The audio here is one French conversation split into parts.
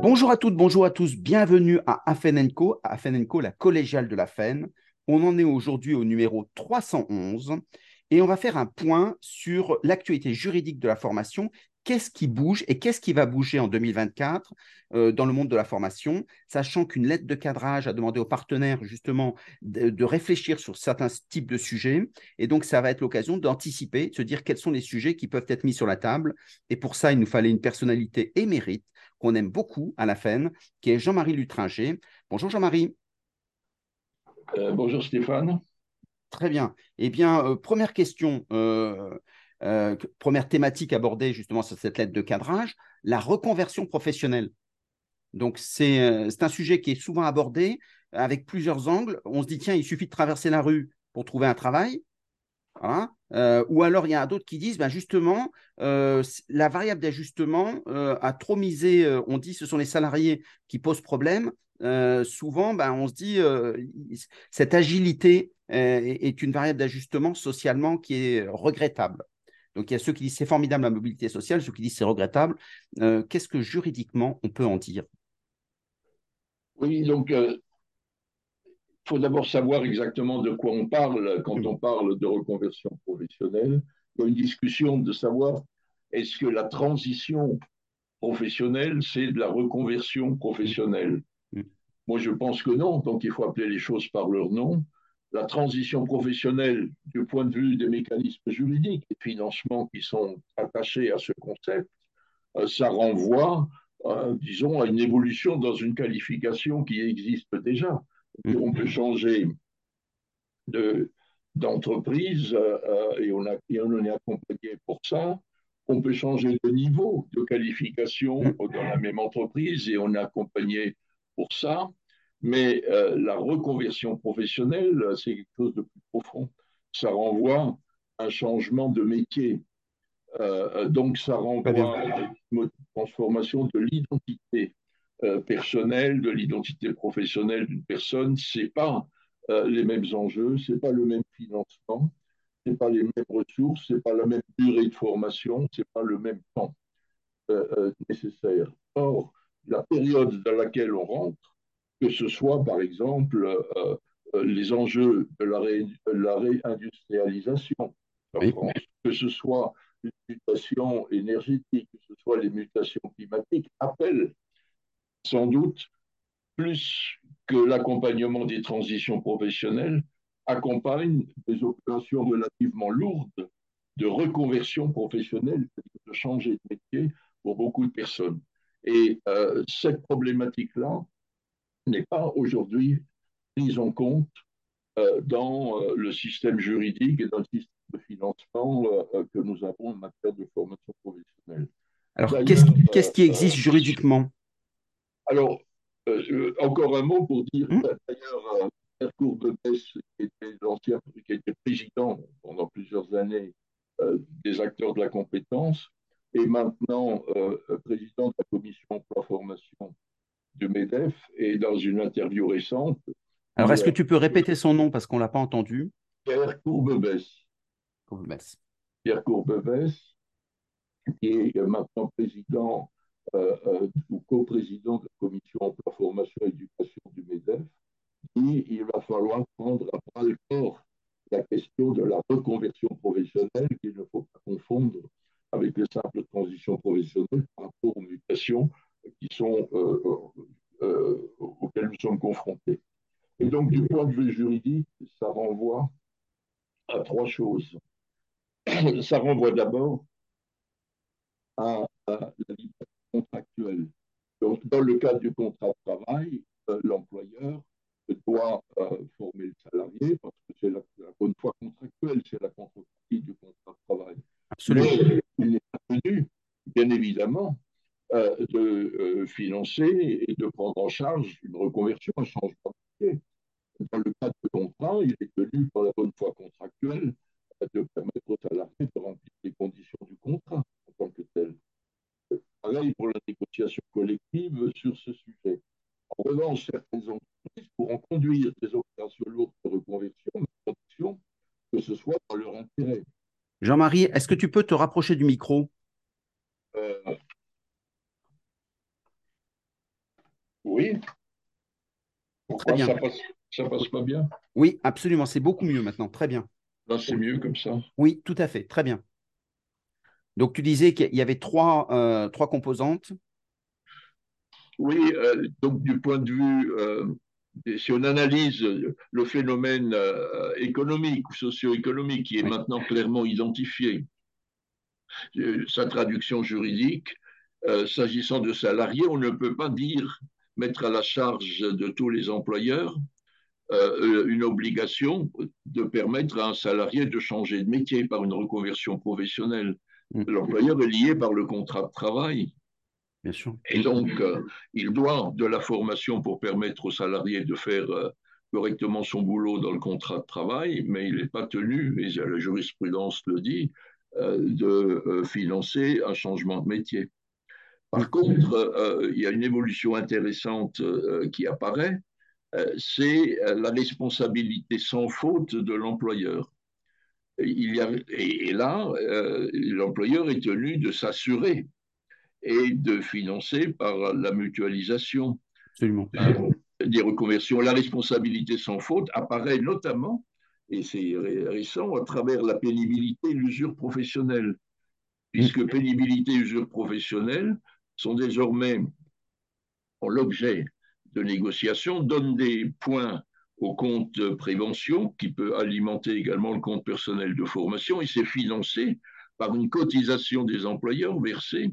Bonjour à toutes, bonjour à tous, bienvenue à Afenenco, Afenenco, la collégiale de la FEN. On en est aujourd'hui au numéro 311 et on va faire un point sur l'actualité juridique de la formation. Qu'est-ce qui bouge et qu'est-ce qui va bouger en 2024 euh, dans le monde de la formation, sachant qu'une lettre de cadrage a demandé aux partenaires justement de, de, réfléchir sur certains types de sujets. Et donc, ça va être l'occasion d'anticiper, de se dire quels sont les sujets qui peuvent être mis sur la table. Et pour ça, il nous fallait une personnalité émérite qu'on aime beaucoup à la FEN, qui est Jean-Marie Lutringer. Bonjour Jean-Marie. Euh, bonjour Stéphane. Très bien. Eh bien, euh, première question, euh, première thématique abordée justement sur cette lettre de cadrage, la reconversion professionnelle. Donc, c'est un sujet qui est souvent abordé avec plusieurs angles. On se dit, tiens, il suffit de traverser la rue pour trouver un travail. Voilà. Euh, ou alors, il y a d'autres qui disent, ben justement, euh, la variable d'ajustement euh, a trop misé, euh, on dit ce sont les salariés qui posent problème. Souvent, ben, on se dit, cette agilité est une variable d'ajustement socialement qui est regrettable. Donc, il y a ceux qui disent c'est formidable la mobilité sociale, ceux qui disent c'est regrettable. Qu'est-ce que juridiquement on peut en dire? Oui, donc il faut d'abord savoir exactement de quoi on parle quand on parle de reconversion professionnelle. Il y a une discussion de savoir est-ce que la transition professionnelle, c'est de la reconversion professionnelle? Moi, je pense que non, donc il faut appeler les choses par leur nom. La transition professionnelle, du point de vue des mécanismes juridiques et financements qui sont attachés à ce concept, euh, ça renvoie, euh, disons, à une évolution dans une qualification qui existe déjà on peut changer d'entreprise euh, et, on a, et on est accompagné pour ça. On peut changer de niveau de qualification dans la même entreprise et on est accompagné pour ça. Mais euh, la reconversion professionnelle, c'est quelque chose de plus profond. Ça renvoie à un changement de métier. Euh, donc, ça renvoie à une transformation de l'identité euh, personnel, de l'identité professionnelle d'une personne, c'est pas euh, les mêmes enjeux, c'est pas le même financement, c'est pas les mêmes ressources, c'est pas la même durée de formation, c'est pas le même temps euh, nécessaire. Or, la période dans laquelle on rentre, que ce soit par exemple les enjeux de la, ré, la réindustrialisation en oui. France, que ce soit les mutations énergétiques, que ce soit les mutations climatiques, appellent sans doute plus que l'accompagnement des transitions professionnelles, accompagne des opérations relativement lourdes de reconversion professionnelle, de changer de métier pour beaucoup de personnes. Et euh, cette problématique-là n'est pas aujourd'hui prise en compte euh, dans euh, le système juridique et dans le système de financement que nous avons en matière de formation professionnelle. Alors, qu'est-ce qu qui existe juridiquement? Alors, euh, encore un mot pour dire, mmh. d'ailleurs, euh, Pierre Courbebès, qui était l'ancien, qui était président pendant plusieurs années euh, des acteurs de la compétence, et maintenant euh, président de la commission emploi-formation du MEDEF, et dans une interview récente. Alors, est-ce que tu peux répéter son nom parce qu'on ne l'a pas entendu? Pierre Courbebès. Courbebès. Pierre Courbebès, qui est maintenant président euh, euh, ou co-président de la commission emploi, formation et éducation du MEDEF, dit il va falloir prendre à bras le corps la question de la reconversion professionnelle qu'il ne faut pas confondre avec les simples transitions professionnelles par rapport aux mutations euh, euh, auxquelles nous sommes confrontés. Et donc, du point de vue juridique, ça renvoie à trois choses. Ça renvoie d'abord à, à la liberté contractuel. Donc, dans le cadre du contrat de travail, euh, l'employeur doit euh, former le salarié parce que c'est la, la, bonne foi contractuelle, c'est la contrepartie du contrat de travail. Absolument. Mais il n'est pas tenu, bien évidemment, euh, de financer et de prendre en charge une reconversion, un changement de métier. Dans le cadre du contrat, il est tenu par la bonne foi contractuelle de permettre aux salariés de remplir les conditions du contrat en tant que tel pareil pour la négociation collective sur ce sujet. En revanche, certaines entreprises pourront conduire des opérations lourdes de reconversion, de production, que ce soit dans leur intérêt. Jean-Marie, est-ce que tu peux te rapprocher du micro? Euh, Oui. Pourquoi ça passe, ça passe pas bien? Oui, absolument. C'est beaucoup mieux maintenant. Très bien. Là, c'est mieux comme ça. Oui, tout à fait. Très bien. Donc, tu disais qu'il y avait trois, euh, trois composantes. Oui, euh, donc du point de vue, euh, si on analyse le phénomène économique ou socio-économique qui est maintenant clairement identifié, sa traduction juridique, s'agissant de salariés, on ne peut pas dire mettre à la charge de tous les employeurs une obligation de permettre à un salarié de changer de métier par une reconversion professionnelle. Mm. L'employeur est lié par le contrat de travail. Bien sûr. Et donc, euh, il doit de la formation pour permettre aux salariés de faire euh, correctement son boulot dans le contrat de travail, mais il n'est pas tenu, et la jurisprudence le dit, euh, de financer un changement de métier. Par mm. contre, il y a une évolution intéressante qui apparaît, c'est la responsabilité sans faute de l'employeur il y a, et, là, euh, l'employeur est tenu de s'assurer et de financer par la mutualisation Absolument. Euh, des reconversions. La responsabilité sans faute apparaît notamment, et c'est récent, à travers la pénibilité et l'usure professionnelle, puisque mm. pénibilité et usure professionnelle sont désormais l'objet de négociations, donnent des points au compte prévention qui peut alimenter également le compte personnel de formation et c'est financé par une cotisation des employeurs versée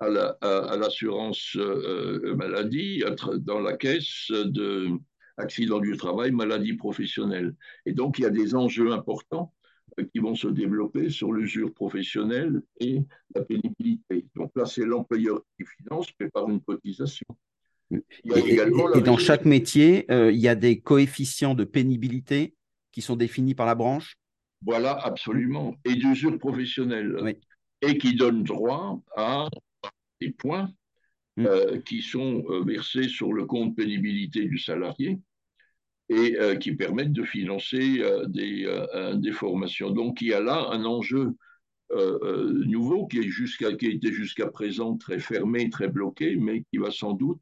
à l'assurance euh, maladie dans la caisse de accident du travail, maladie professionnelle. Et donc il y a des enjeux importants euh, qui vont se développer sur l'usure professionnelle et la pénibilité. Donc là, c'est l'employeur qui finance, mais par une cotisation. Et, dans chaque métier, euh, il y a des coefficients de pénibilité qui sont définis par la branche Voilà, absolument. Et d'usure professionnelle. Et qui donnent droit à des points mm. euh, qui sont euh, versés sur le compte pénibilité du salarié et qui permettent de financer des, des, formations. Donc il y a là un enjeu nouveau qui, est qui a été jusqu'à présent très fermé, très bloqué, mais qui va sans doute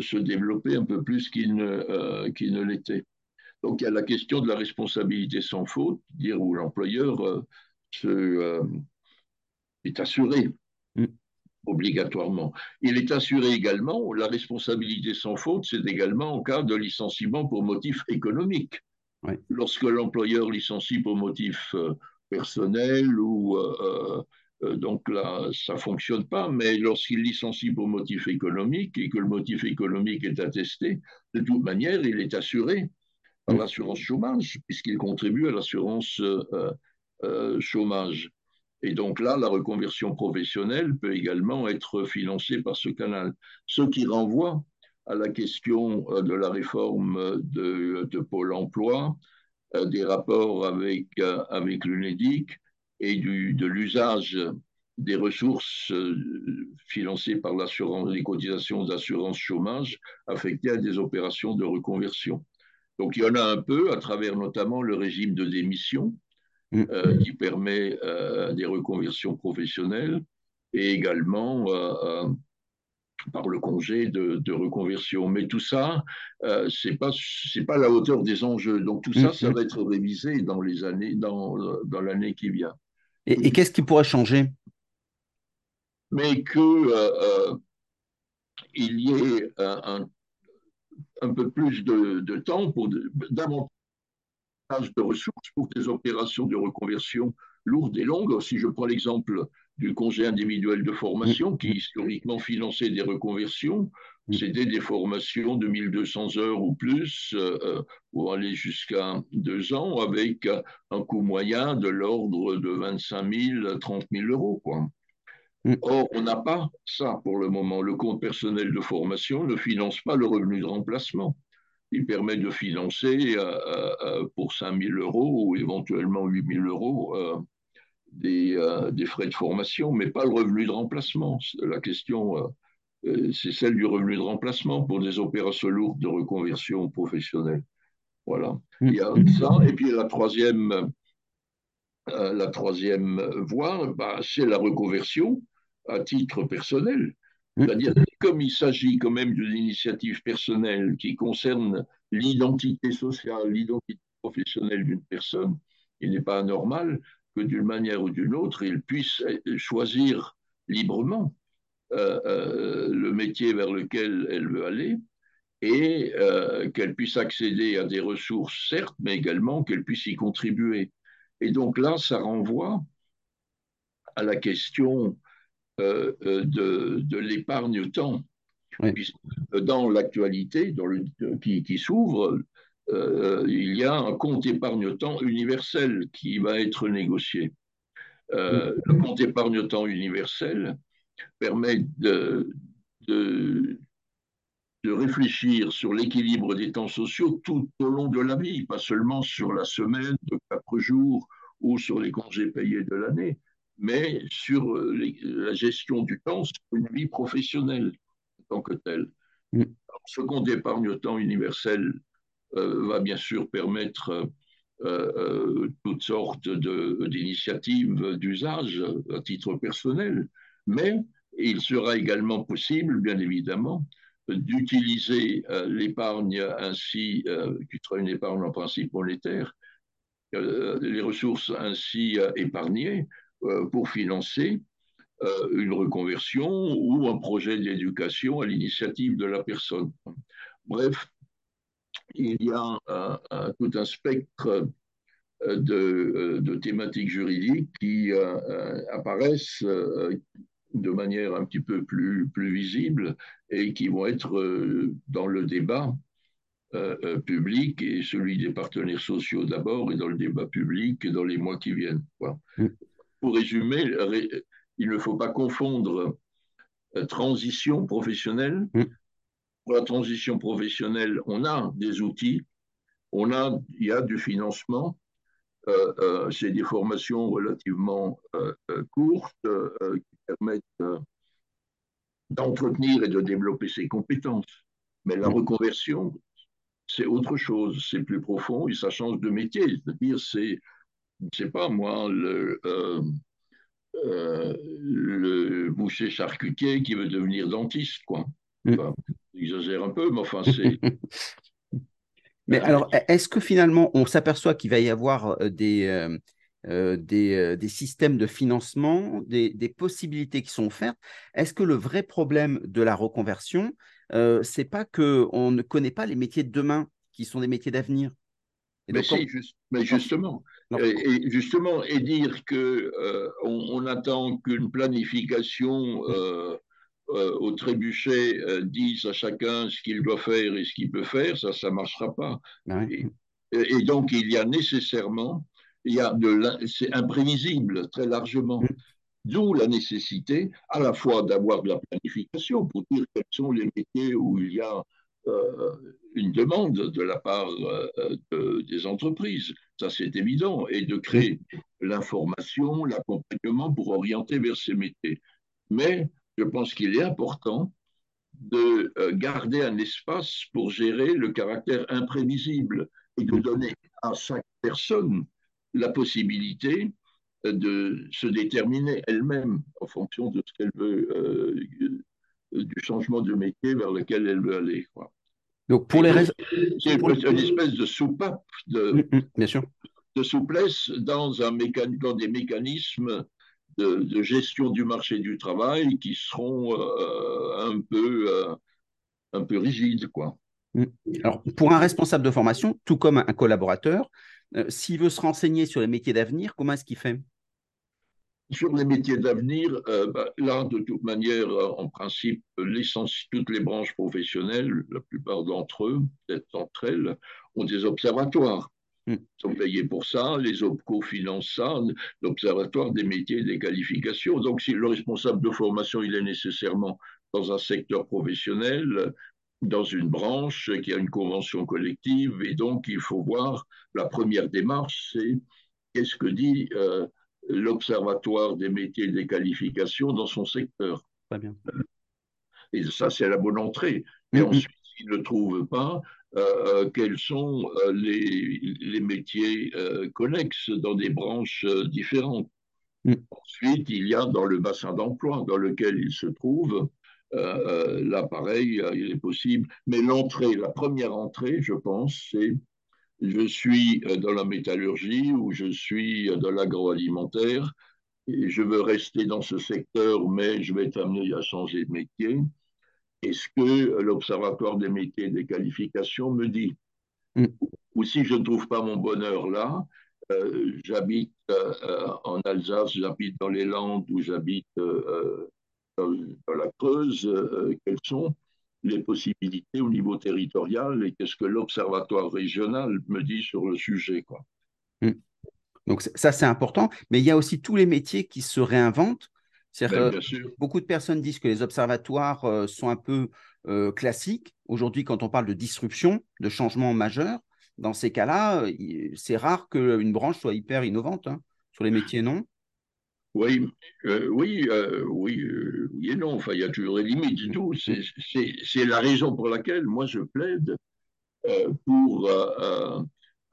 se développer un peu plus qu'il ne, euh, ne l'était. Donc il y a la question de la responsabilité sans faute, dire où l'employeur euh, se, est assuré mm. obligatoirement. Il est assuré également, la responsabilité sans faute, c'est également en cas de licenciement pour motif économique. Lorsque l'employeur licencie pour motif personnel ou euh, donc là, ça ne fonctionne pas, mais lorsqu'il licencie pour motif économique et que le motif économique est attesté, de toute manière, il est assuré par l'assurance chômage, puisqu'il contribue à l'assurance euh, euh, chômage. Et donc là, la reconversion professionnelle peut également être financée par ce canal. Ce qui renvoie à la question de la réforme de, de Pôle emploi, des rapports avec, avec l'UNEDIC, et du, de l'usage des ressources euh, financées par l'assurance, les cotisations d'assurance chômage affectées à des opérations de reconversion. Donc il y en a un peu à travers notamment le régime de démission mm. euh, qui permet euh, des reconversions professionnelles et également par le congé de, reconversion. Mais tout ça, c'est pas c'est pas la hauteur des enjeux. Donc tout ça, ça mm. va être révisé dans les années dans, dans l'année qui vient. Et, qu'est-ce qui pourrait changer? Mais que euh, euh, il y ait un, peu plus de, temps pour davantage de ressources pour des opérations de reconversion lourdes et longues. Si je prends l'exemple du congé individuel de formation, qui historiquement finançait des reconversions, c'était des formations de 1200 heures ou plus, euh, pour aller jusqu'à deux ans, avec un coût moyen de l'ordre de 25 000, 30 000 euros. Quoi. Mm. Or, on n'a pas ça pour le moment. Le compte personnel de formation ne finance pas le revenu de remplacement. Il permet de financer euh, euh, pour 5 000 euros ou éventuellement 8 000 euros des, des, frais de formation, mais pas le revenu de remplacement. La question euh, c'est celle du revenu de remplacement pour des opérations lourdes de reconversion professionnelle. Voilà. Mm. Il y a ça. Et puis la troisième, euh, la troisième voie, bah, c'est la reconversion à titre personnel. Mmh. C'est-à-dire, comme il s'agit quand même d'une initiative personnelle qui concerne l'identité sociale, l'identité professionnelle d'une personne, il n'est pas anormal que d'une manière ou d'une autre, il puisse choisir librement euh, euh, le métier vers lequel elle veut aller et euh, qu'elle puisse accéder à des ressources, certes, mais également qu'elle puisse y contribuer. Et donc là, ça renvoie à la question euh, euh, de, de l'épargne-temps. Dans l'actualité qui, qui s'ouvre, euh, il y a un compte épargne-temps universel qui va être négocié. Le compte épargne-temps universel permet de, de, de réfléchir sur l'équilibre des temps sociaux tout au long de la vie, pas seulement sur la semaine de quatre jours ou sur les congés payés de l'année, mais sur euh, la gestion du temps sur une vie professionnelle en tant que telle. Mm. ce compte d'épargne-temps universel euh, va bien sûr permettre euh, toutes sortes d'initiatives d'usage à titre personnel, mais il sera également possible, bien évidemment, d'utiliser l'épargne ainsi, qui sera une épargne en principe monétaire, les ressources ainsi épargnées euh, pour financer euh, une reconversion ou un projet d'éducation à l'initiative de la personne. Bref, il y a tout un spectre euh, de, thématiques juridiques qui apparaissent de manière un petit peu plus, plus visible et qui vont être dans le débat public et celui des partenaires sociaux d'abord et dans le débat public dans les mois qui viennent. Voilà. Mm pour résumer, il ne faut pas confondre euh, transition professionnelle. Mm. Pour la transition professionnelle, on a des outils, on a, il y a du financement. Euh, euh, c'est des formations relativement courtes qui permettent d'entretenir et de développer ses compétences. Mais la mm. reconversion, c'est autre chose, c'est plus profond et ça change de métier. C'est-à-dire, c'est je sais pas moi, le, euh, euh, le boucher charcutier qui veut devenir dentiste, quoi. Mm. j'exagère un peu, mais enfin, c'est. Mais alors, est-ce que finalement, on s'aperçoit qu'il va y avoir euh, des. des, des, systèmes de financement, des, des, possibilités qui sont offertes? Est-ce que le vrai problème de la reconversion, euh, c'est pas qu'on ne connaît pas les métiers de demain, qui sont des métiers d'avenir? Mais, mais, justement, et, justement, et dire que euh, on, attend qu'une planification euh, euh, au trébuchet dise à chacun ce qu'il doit faire et ce qu'il peut faire, ça, ça marchera pas. Ah et, donc, il y a nécessairement, il y a de, c'est imprévisible très largement. Mm. D'où la nécessité à la fois d'avoir de la planification pour dire quels sont les métiers où il y a euh, une demande de la part euh, des entreprises, ça c'est évident, et de créer l'information, l'accompagnement pour orienter vers ces métiers. Mais je pense qu'il est important de euh, garder un espace pour gérer le caractère imprévisible et de donner à chaque personne la possibilité de se déterminer elle-même en fonction de ce qu'elle veut, du changement de métier vers lequel elle veut aller. Quoi. Donc, pour les raisons. C'est une espèce de soupape, de, mm, mm, bien sûr. de souplesse dans, un dans des mécanismes de, gestion du marché du travail qui seront euh, un, peu, euh, un peu rigides. Quoi. Mm. Alors, pour un responsable de formation, tout comme un collaborateur, euh, s'il veut se renseigner sur les métiers d'avenir, comment est-ce qu'il fait? Sur les métiers d'avenir, bah, là, de toute manière, en principe, toutes les branches professionnelles, la plupart d'entre eux, peut-être d'entre elles, ont des observatoires. Ils sont payés pour ça, les OPCO financent ça, l'Observatoire des métiers et des qualifications. Donc, si le responsable de formation, il est nécessairement dans un secteur professionnel, dans une branche qui a une convention collective, et donc il faut voir, la première démarche, c'est qu'est-ce que dit... Euh, l'Observatoire des métiers et des qualifications dans son secteur. Très bien. Et ça, c'est la bonne entrée. Et mm-hmm. ensuite, s'il ne trouve pas, quels sont euh, les, les, métiers euh, connexes dans des branches différentes. Mm. Ensuite, il y a dans le bassin d'emploi dans lequel il se trouve là, pareil, il est possible. Mais l'entrée, la première entrée, je pense, c'est je suis dans la métallurgie ou je suis dans l'agroalimentaire et je veux rester dans ce secteur, mais je vais être amené à changer de métier. Est-ce que l'Observatoire des métiers et des qualifications me dit mm. Ou si je ne trouve pas mon bonheur là, euh, j'habite euh, en Alsace, j'habite dans les Landes ou j'habite euh, dans, la Creuse, quelles sont les possibilités au niveau territorial et qu'est-ce que l'Observatoire régional me dit sur le sujet quoi? Mm. Donc ça, c'est important. Mais il y a aussi tous les métiers qui se réinventent. Ben, beaucoup de personnes disent que les observatoires euh, sont un peu euh, classiques. Aujourd'hui, quand on parle de disruption, de changement majeur, dans ces cas-là, c'est rare qu'une branche soit hyper innovante hein, sur les métiers, non? Oui, euh, oui, oui, oui et non. Enfin, il y a toujours des limites tout. C'est la raison pour laquelle moi je plaide pour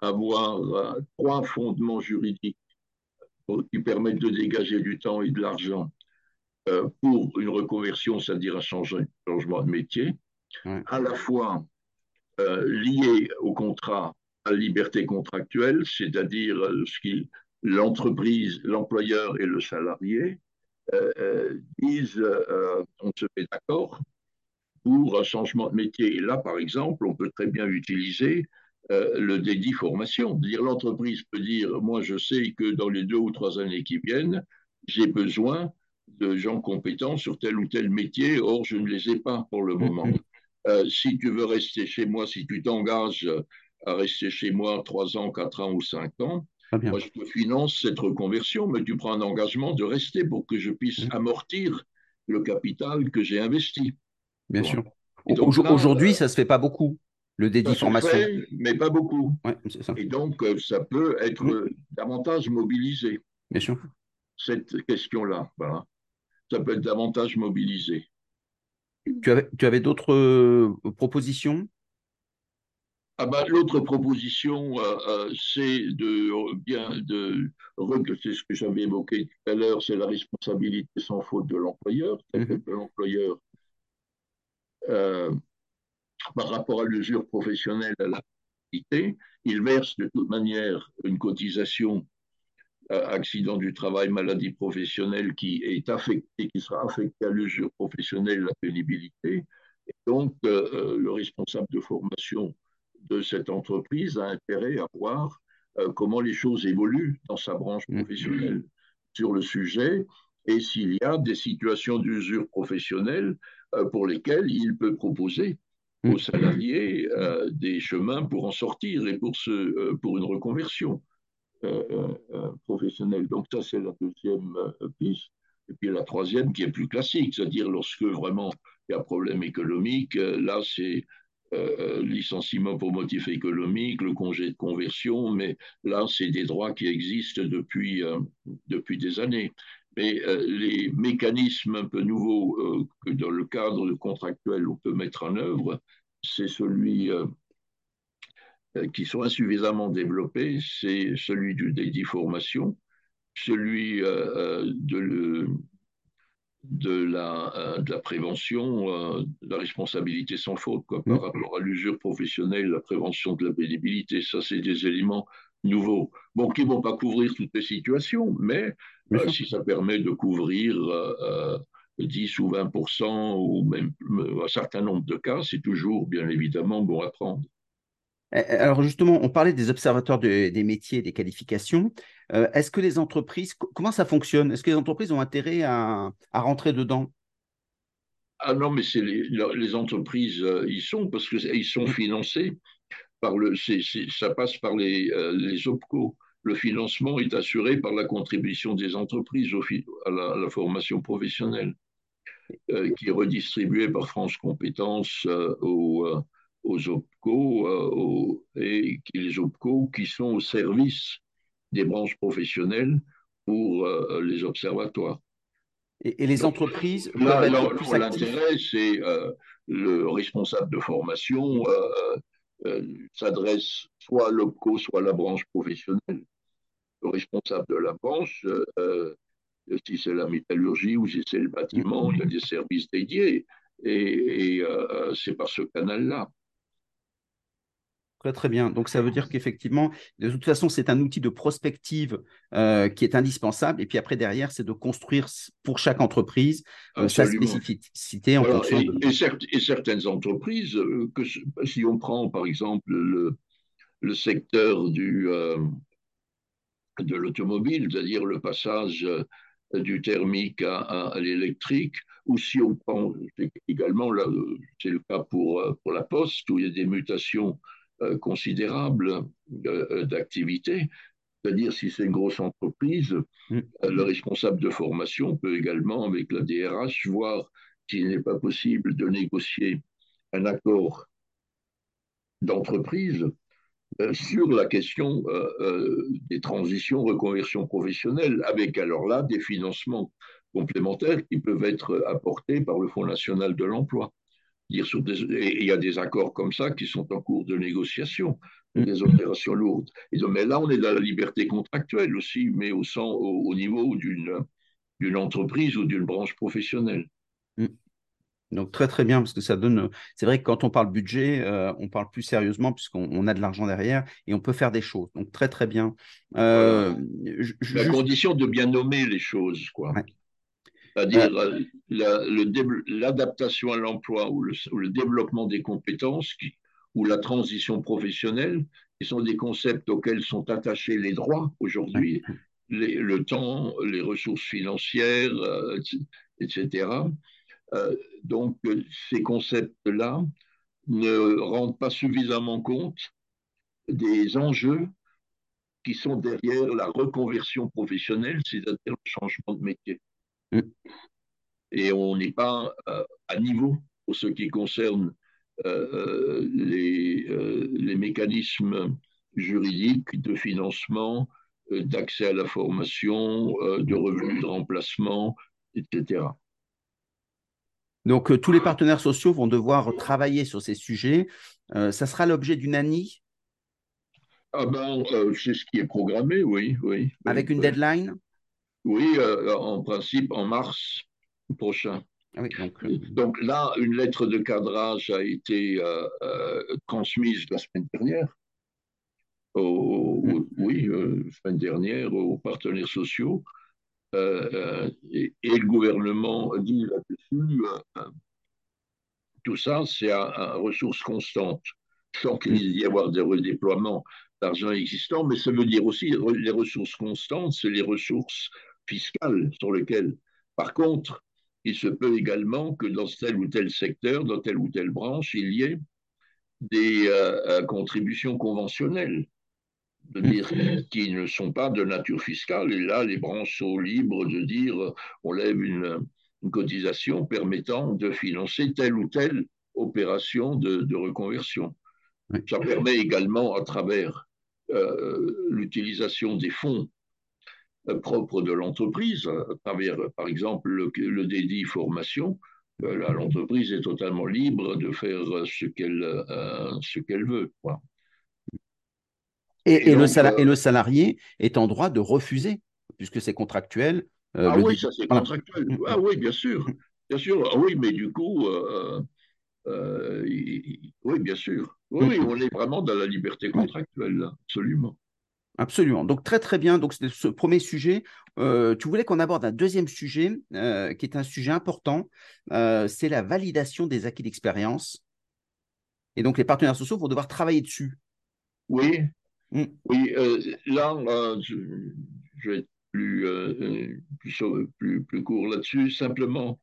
avoir trois fondements juridiques qui permettent de dégager du temps et de l'argent euh, pour une reconversion, c'est-à-dire un changement de métier, à la fois euh, lié au contrat, à la liberté contractuelle, c'est-à-dire euh, ce qui l'entreprise, l'employeur et le salarié disent on se met d'accord pour un changement de métier. Et là, par exemple, on peut très bien utiliser le dédit formation. Dire l'entreprise peut dire moi je sais que dans les deux ou trois années qui viennent, j'ai besoin de gens compétents sur tel ou tel métier, or je ne les ai pas pour le mm-hmm. moment. Euh, si tu veux rester chez moi, si tu t'engages à rester chez moi trois ans, quatre ans ou cinq ans, moi je te finance cette reconversion, mais tu prends un engagement de rester pour que je puisse mm. amortir le capital que j'ai investi. Bien sûr. Aujourd'hui, ça ne se fait pas beaucoup, le dédit formation. mais pas beaucoup. Et donc, euh, ça peut être davantage mobilisé. Bien sûr. Cette question-là. Voilà ça peut être davantage mobilisé. Tu avais, tu avais d'autres euh, propositions? Ah ben, L'autre proposition, euh, euh, c'est de bien de c'est ce que j'avais évoqué tout à l'heure, c'est la responsabilité sans faute de l'employeur. Mhm. L'employeur, par rapport à l'usure professionnelle à l'activité, il verse de toute manière une cotisation accident du travail, maladie professionnelle qui est affecté, qui sera affecté à l'usure professionnelle, la pénibilité. Et donc, euh, euh, le responsable de formation de cette entreprise a intérêt à voir comment les choses évoluent dans sa branche mmh. professionnelle sur le sujet et s'il y a des situations d'usure professionnelle pour lesquelles il peut proposer aux mmh. salariés des chemins pour en sortir et pour, ce, pour une reconversion. Euh, euh, professionnel. Donc ça, c'est la deuxième euh, piste. Et puis la troisième qui est plus classique, c'est-à-dire lorsque vraiment il y a problème économique, là c'est licenciement pour motif économique, le congé de conversion, mais là c'est des droits qui existent depuis, depuis des années. Mais les mécanismes un peu nouveaux que dans le cadre contractuel on peut mettre en œuvre, c'est celui euh, qui sont insuffisamment développés, c'est celui du dédit formation, celui euh, euh, de, de, la, de la prévention, de la responsabilité sans faute par mmh. rapport à l'usure professionnelle, la prévention de la pénibilité. Ça, c'est des éléments nouveaux. Bon, qui ne vont pas couvrir toutes les situations, mais si ça permet de couvrir 10 ou 20% ou même un certain nombre de cas, c'est toujours bien évidemment bon à prendre. Eh, eh, alors justement, on parlait des observateurs des métiers des qualifications. Euh, est-ce que les entreprises, comment ça fonctionne? Est-ce que les entreprises ont intérêt à, rentrer dedans? Ah non, mais c'est les, entreprises, euh, ils sont parce qu'ils sont mmh. financés par le, ça passe par les, euh, les OPCO. Le financement est assuré par la contribution des entreprises au, à, la, formation professionnelle, qui est redistribuée par France Compétences aux aux OPCO euh, et les OPCO qui sont au service des branches professionnelles pour euh, les observatoires. Et, les entreprises L'intérêt, c'est euh, le responsable de formation s'adresse soit à l'OPCO, soit à la branche professionnelle. Le responsable de la branche, si c'est la métallurgie ou si c'est le bâtiment, il y a des services dédiés. et, c'est par ce canal-là. Très, très bien. Donc, ça veut dire qu'effectivement, de toute façon, c'est un outil de prospective qui est indispensable. Et puis après, derrière, c'est de construire pour chaque entreprise sa spécificité en fonction et, de... et, certaines entreprises, que, si on prend par exemple le, le secteur du, de l'automobile, c'est-à-dire le passage euh, du thermique à, l'électrique, ou si on prend également, c'est le cas pour, euh, pour la poste, où il y a des mutations euh, considérables d'activité, c'est-à-dire si c'est une grosse entreprise, mm. le responsable de formation peut également, avec la DRH, voir s'il n'est pas possible de négocier un accord d'entreprise euh, sur la question euh, euh, des transitions, reconversions professionnelles, avec alors là des financements complémentaires qui peuvent être apportés par le Fonds national de l'emploi. Et il y a des accords comme ça qui sont en cours de négociation, des opérations lourdes. Et mais là, on est dans la liberté contractuelle aussi, mais au, au, au niveau d'une entreprise ou d'une branche professionnelle. Mm. Donc très très bien parce que ça donne. C'est vrai que quand on parle budget, euh, on parle plus sérieusement puisqu'on a de l'argent derrière et on peut faire des choses. Donc très très bien. Euh, la condition de bien nommer les choses, quoi. C'est-à-dire euh, l'adaptation à l'emploi ou, le, développement des compétences ou la transition professionnelle, qui sont des concepts auxquels sont attachés les droits aujourd'hui, le temps, les ressources financières, etc. Euh, donc, ces concepts-là ne rendent pas suffisamment compte des enjeux qui sont derrière la reconversion professionnelle, c'est-à-dire le changement de métier. Mm. Et on n'est pas euh, à niveau pour ce qui concerne euh, les, les, mécanismes juridiques de financement, d'accès à la formation, de revenus de remplacement, etc. Donc, euh, tous les partenaires sociaux vont devoir travailler sur ces sujets. Euh, ça sera l'objet d'une ANI ah ben, euh, C'est ce qui est programmé, oui. oui Avec une deadline? Oui, en principe en mars prochain. Ah donc, là, une lettre de cadrage a été transmise la semaine dernière. Mm. Oui, la semaine dernière aux partenaires sociaux. Euh, euh, et, le gouvernement dit là-dessus, euh, tout ça, c'est à, ressources constantes, sans qu'il y ait avoir des redéploiements d'argent existant, mais ça veut dire aussi les ressources constantes, c'est les ressources fiscales sur lesquelles, par contre, il se peut également que dans tel ou tel secteur, dans telle ou telle branche, il y ait des contributions conventionnelles de dire qui ne sont pas de nature fiscale. Et là, les branches sont libres de dire on lève une, cotisation permettant de financer telle ou telle opération de, reconversion. Ça permet également, à travers euh, l'utilisation des fonds euh, propres de l'entreprise, à travers, par exemple, le, le dédit formation, euh, l'entreprise est totalement libre de faire ce qu'elle ce qu'elle veut. Quoi. Et, le et, le salarié est en droit de refuser, puisque c'est contractuel. Euh, ah oui, ça c'est contractuel. Ah oui, bien sûr. Bien sûr. Ah oui, mais du coup, euh, euh, oui, bien sûr. Oui, mm, on est vraiment dans la liberté contractuelle, absolument. Absolument. Donc très très bien. Donc c'était ce premier sujet. tu voulais qu'on aborde un deuxième sujet qui est un sujet important. c'est la validation des acquis d'expérience. Et donc les partenaires sociaux vont devoir travailler dessus. Oui, Mm. Oui, euh, là, je, vais être plus, euh, plus, plus, court là-dessus, simplement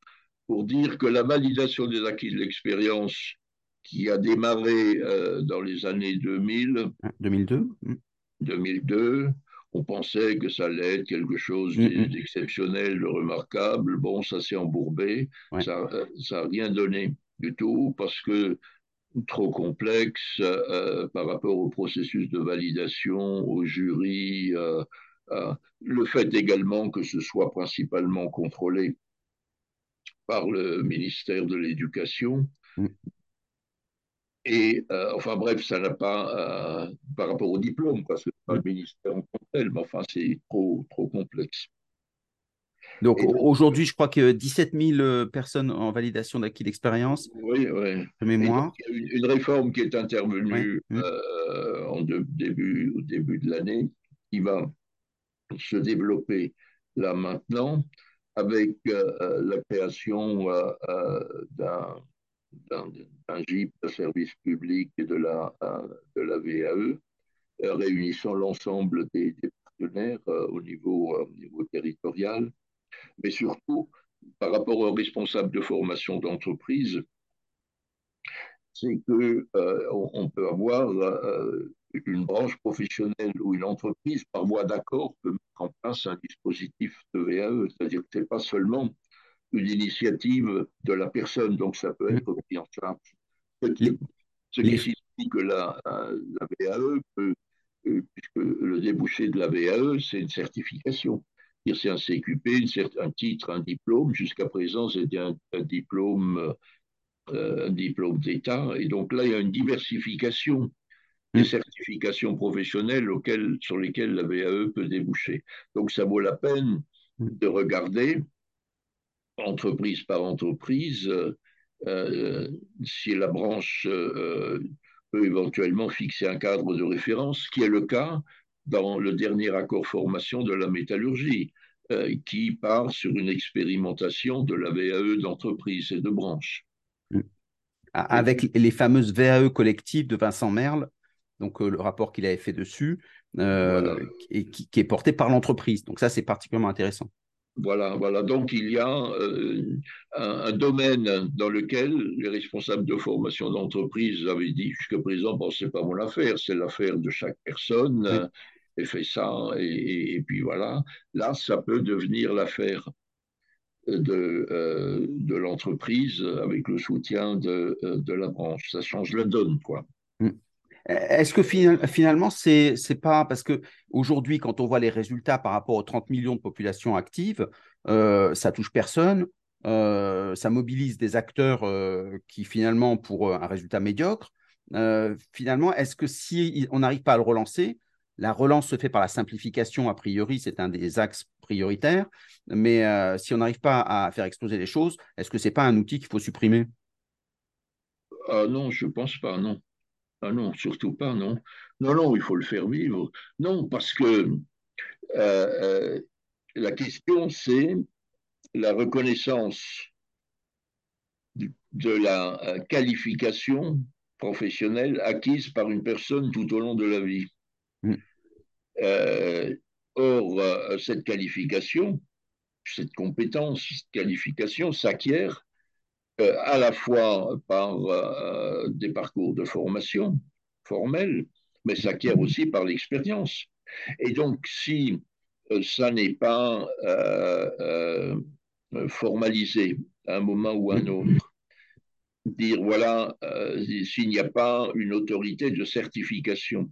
pour dire que la validation des acquis de l'expérience qui a démarré euh, dans les années 2000, 2002, 2002, on pensait que ça allait être quelque chose mm, mm. d'exceptionnel, de remarquable. Bon, ça s'est embourbé, ça n'a rien donné du tout parce que trop complexe euh, par rapport au processus de validation, au jury, euh, euh, le fait également que ce soit principalement contrôlé par le ministère de l'Éducation. Et enfin bref, ça n'a pas, par rapport au diplôme, parce que c'est pas le ministère en tant que tel, mais enfin c'est trop, trop complexe. Donc aujourd'hui, je crois que 17 000 personnes en validation d'acquis d'expérience. Oui, oui. De mémoire. il y a une, une, réforme qui est intervenue euh, en début, au début de l'année qui va se développer là maintenant avec euh, la création euh, d'un GIP de service public de la, de la VAE, réunissant l'ensemble des, partenaires au, niveau, au niveau territorial mais surtout par rapport aux responsables de formation d'entreprise, c'est que euh, on, peut avoir euh, une branche professionnelle ou une entreprise par voie d'accord peut mettre en place un dispositif de VAE, c'est-à-dire que ce n'est pas seulement une initiative de la personne, donc ça peut être pris en charge. Ce qui, signifie que la, la VAE peut, euh, puisque le débouché de la VAE, c'est une certification c'est un CQP, un titre, un diplôme. Jusqu'à présent, c'était un, diplôme, euh, un diplôme d'État. Et donc là, il y a une diversification des certifications professionnelles auxquelles, sur lesquelles la VAE peut déboucher. Donc ça vaut la peine de regarder, entreprise par entreprise, euh, si la branche euh, peut éventuellement fixer un cadre de référence, ce qui est le cas dans le dernier accord formation de la métallurgie, euh, qui part sur une expérimentation de la VAE d'entreprise et de branche. Mm. Avec les fameuses VAE collectives de Vincent Merle, donc euh, le rapport qu'il avait fait dessus, euh, et qui, est porté par l'entreprise. Donc ça, c'est particulièrement intéressant. Voilà, voilà. Donc il y a un, domaine dans lequel les responsables de formation d'entreprise avaient dit jusqu'à présent, bon, c'est pas mon affaire, c'est l'affaire de chaque personne et fait ça, et, puis voilà. Là, ça peut devenir l'affaire de, euh, de l'entreprise avec le soutien de, euh, de, la branche. Ça change la donne, quoi. Est-ce que finalement, c'est n'est pas parce que aujourd'hui, quand on voit les résultats par rapport aux 30 millions de populations actives, euh, ça touche personne, ça mobilise des acteurs qui finalement pour un résultat médiocre. finalement, est-ce que si on n'arrive pas à le relancer, la relance se fait par la simplification, a priori, c'est un des axes prioritaires. Mais euh, si on n'arrive pas à faire exploser les choses, est-ce que ce n'est pas un outil qu'il faut supprimer? Non, je ne pense pas, non. Ah non, surtout pas, non. Non, non, il faut le faire vivre. Non, parce que euh, euh, la question, c'est la reconnaissance de la qualification professionnelle acquise par une personne tout au long de la vie. Mm. Euh, or, euh, cette qualification, cette compétence, cette qualification s'acquiert euh, à la fois par des parcours de formation formels, mais s'acquiert aussi par l'expérience. Et donc, si ça n'est pas formalisé à un moment ou à un autre, dire voilà, s'il n'y a pas une autorité de certification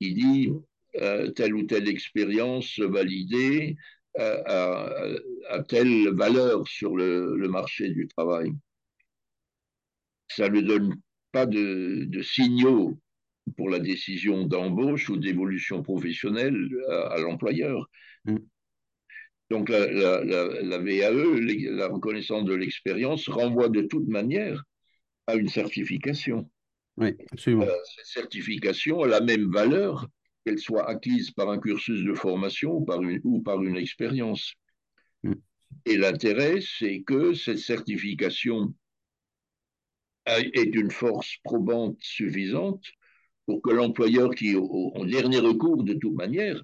qui dit euh, telle ou telle expérience validée euh, à, telle valeur sur le, marché du travail. Ça ne donne pas de, signaux pour la décision d'embauche ou d'évolution professionnelle à, l'employeur. Mm. Donc la, la, VAE, la reconnaissance de l'expérience, renvoie de toute manière à une certification. Oui, absolument. Euh, cette certification a la même valeur qu'elle soit acquise par un cursus de formation ou par une, ou par une expérience. Mm. Et l'intérêt, c'est que cette certification est d'une force probante suffisante pour que l'employeur qui, en dernier recours de toute manière,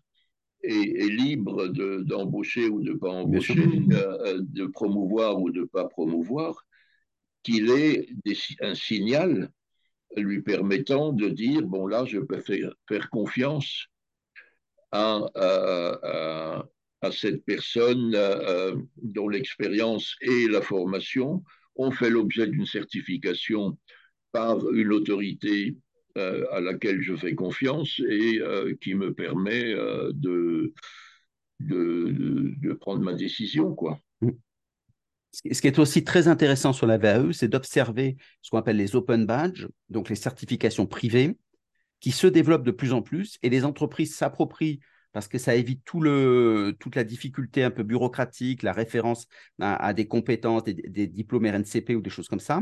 est, libre d'embaucher ou de ne pas embaucher, euh, de promouvoir ou de ne pas promouvoir, qu'il ait un signal lui permettant de dire, bon là, je peux faire, confiance à, à, cette personne euh, dont l'expérience et la formation ont fait l'objet d'une certification par une autorité euh, à laquelle je fais confiance et euh, qui me permet de, de, de, prendre ma décision. quoi. Ce qui est aussi très intéressant sur la VAE, c'est d'observer ce qu'on appelle les open badges, donc les certifications privées, qui se développent de plus en plus et les entreprises s'approprient parce que ça évite tout le, toute la difficulté un peu bureaucratique, la référence à, des compétences, des, diplômes RNCP ou des choses comme ça.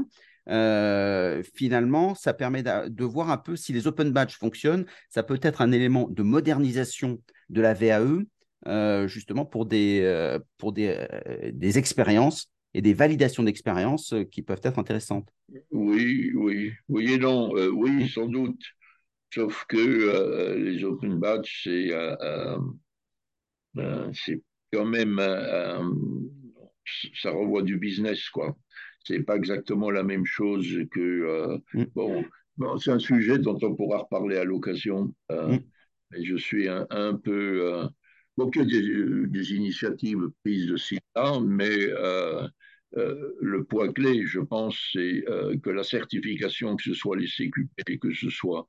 Euh, finalement, ça permet de, voir un peu si les open badges fonctionnent. Ça peut être un élément de modernisation de la VAE, euh, justement pour des, euh, pour des, des expériences et des validations d'expériences qui peuvent être intéressantes. Oui, oui, oui et non, oui, sans doute. Sauf que euh, les open batch, c'est euh, euh, quand même, ça renvoie du business, quoi. C'est pas exactement la même chose que mm. bon, c'est un sujet dont on pourra reparler à l'occasion. Mm. Et je suis un, un peu bon, il y a des, initiatives prises de là, mais le point clé, je pense, c'est que la certification, que ce soit les CQP, que ce soit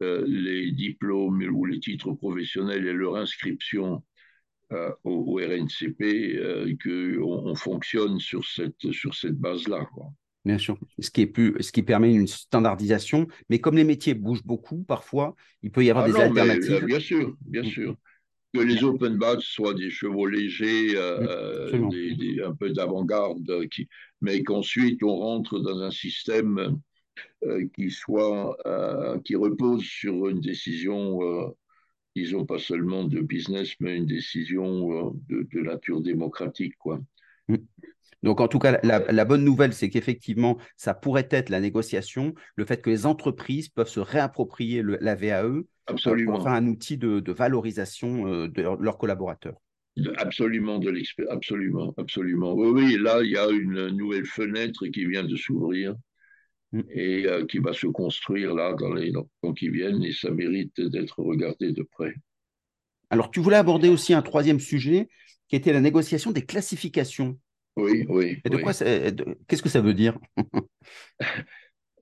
les diplômes ou les titres professionnels et leur inscription euh, au, RNCP, euh, qu'on on fonctionne sur cette, sur cette base-là. Bien sûr, ce qui, est plus, ce qui permet une standardisation, mais comme les métiers bougent beaucoup, parfois, il peut y avoir ah des alternatives. bien sûr, bien sûr. Que les open badges soient des chevaux légers, un peu d'avant-garde, mais qu'ensuite on rentre dans un système euh, qui soit euh, qui repose sur une décision euh, disons pas seulement de business mais une décision de, nature démocratique quoi mm. donc, en tout cas, la, bonne nouvelle, c'est qu'effectivement, ça pourrait être la négociation, le fait que les entreprises peuvent se réapproprier la VAE Absolument. pour faire un outil de, valorisation de leurs collaborateurs. Absolument, de absolument, absolument. Oui, oui, là, il y a une nouvelle fenêtre qui vient de s'ouvrir. Et euh, qui va se construire là dans les temps qui viennent et ça mérite d'être regardé de près. Alors, tu voulais aborder aussi un troisième sujet qui était la négociation des classifications. Oui, oui. Et de quoi Qu'est-ce que ça veut dire?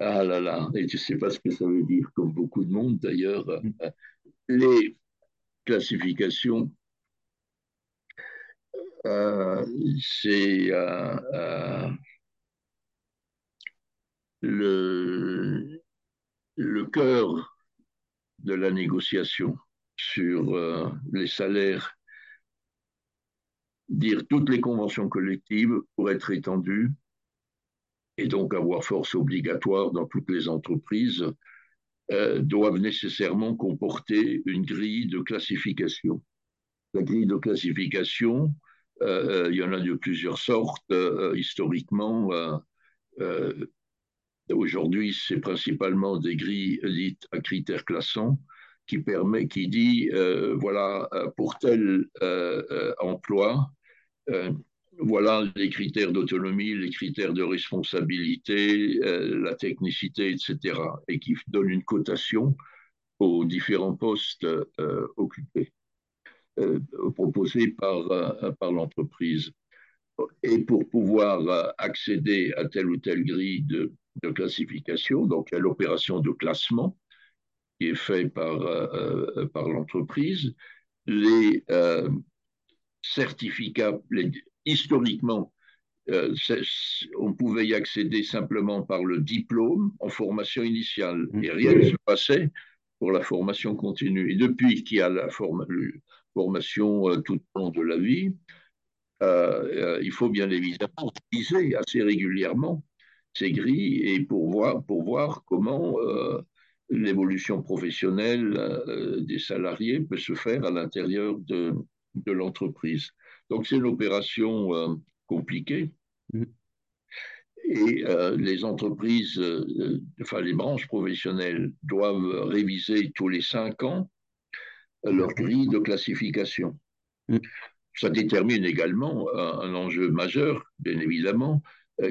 Ah là là, et tu sais pas ce que ça veut dire, comme beaucoup de monde d'ailleurs. Mm. Les classifications, euh, c'est euh, le, cœur de la négociation sur euh, les salaires, dire toutes les conventions collectives pour être étendues et donc avoir force obligatoire dans toutes les entreprises, euh, doivent nécessairement comporter une grille de classification. La grille de classification, euh, il y en a de plusieurs sortes. historiquement, Aujourd'hui, c'est principalement des grilles dites à critères classants qui permet, qui dit, euh, voilà, euh, pour tel euh, emploi, voilà les critères d'autonomie, les critères de responsabilité, la technicité, etc., et qui donne une cotation aux différents postes occupés, proposés par, par l'entreprise. Et pour pouvoir accéder à telle ou telle grille de, de classification, donc il y a l'opération de classement qui est faite par, euh, euh, par l'entreprise. Les euh, certificats, historiquement, on pouvait y accéder simplement par le diplôme en formation initiale mmh. et rien ne se passait pour la formation continue. Et depuis qu'il y a la formation tout au long de la vie, il faut bien évidemment utiliser assez régulièrement ces grilles et pour voir, pour voir comment euh, l'évolution professionnelle euh, des salariés peut se faire à l'intérieur de, de l'entreprise. Donc c'est une opération euh, compliquée. Mm. Et les entreprises, enfin les branches professionnelles doivent réviser tous les cinq ans leur grille de classification. Mm. Ça détermine également un enjeu majeur, bien évidemment,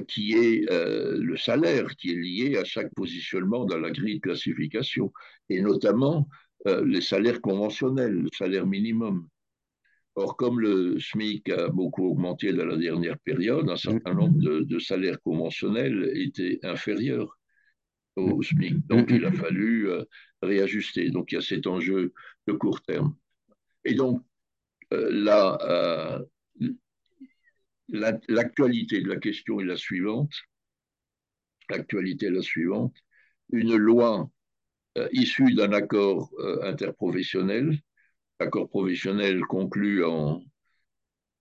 qui est euh, le salaire qui est lié à chaque positionnement dans la grille de classification, et notamment euh, les salaires conventionnels, le salaire minimum. Or, comme le SMIC a beaucoup augmenté dans la dernière période, un certain nombre de, salaires conventionnels étaient inférieurs au SMIC. Donc, il a fallu réajuster. Donc, il y a cet enjeu de court terme. Et donc, là, l'actualité de la question est la suivante. L'actualité est la suivante. Une loi euh, issue d'un accord euh, interprofessionnel accord professionnel conclu en,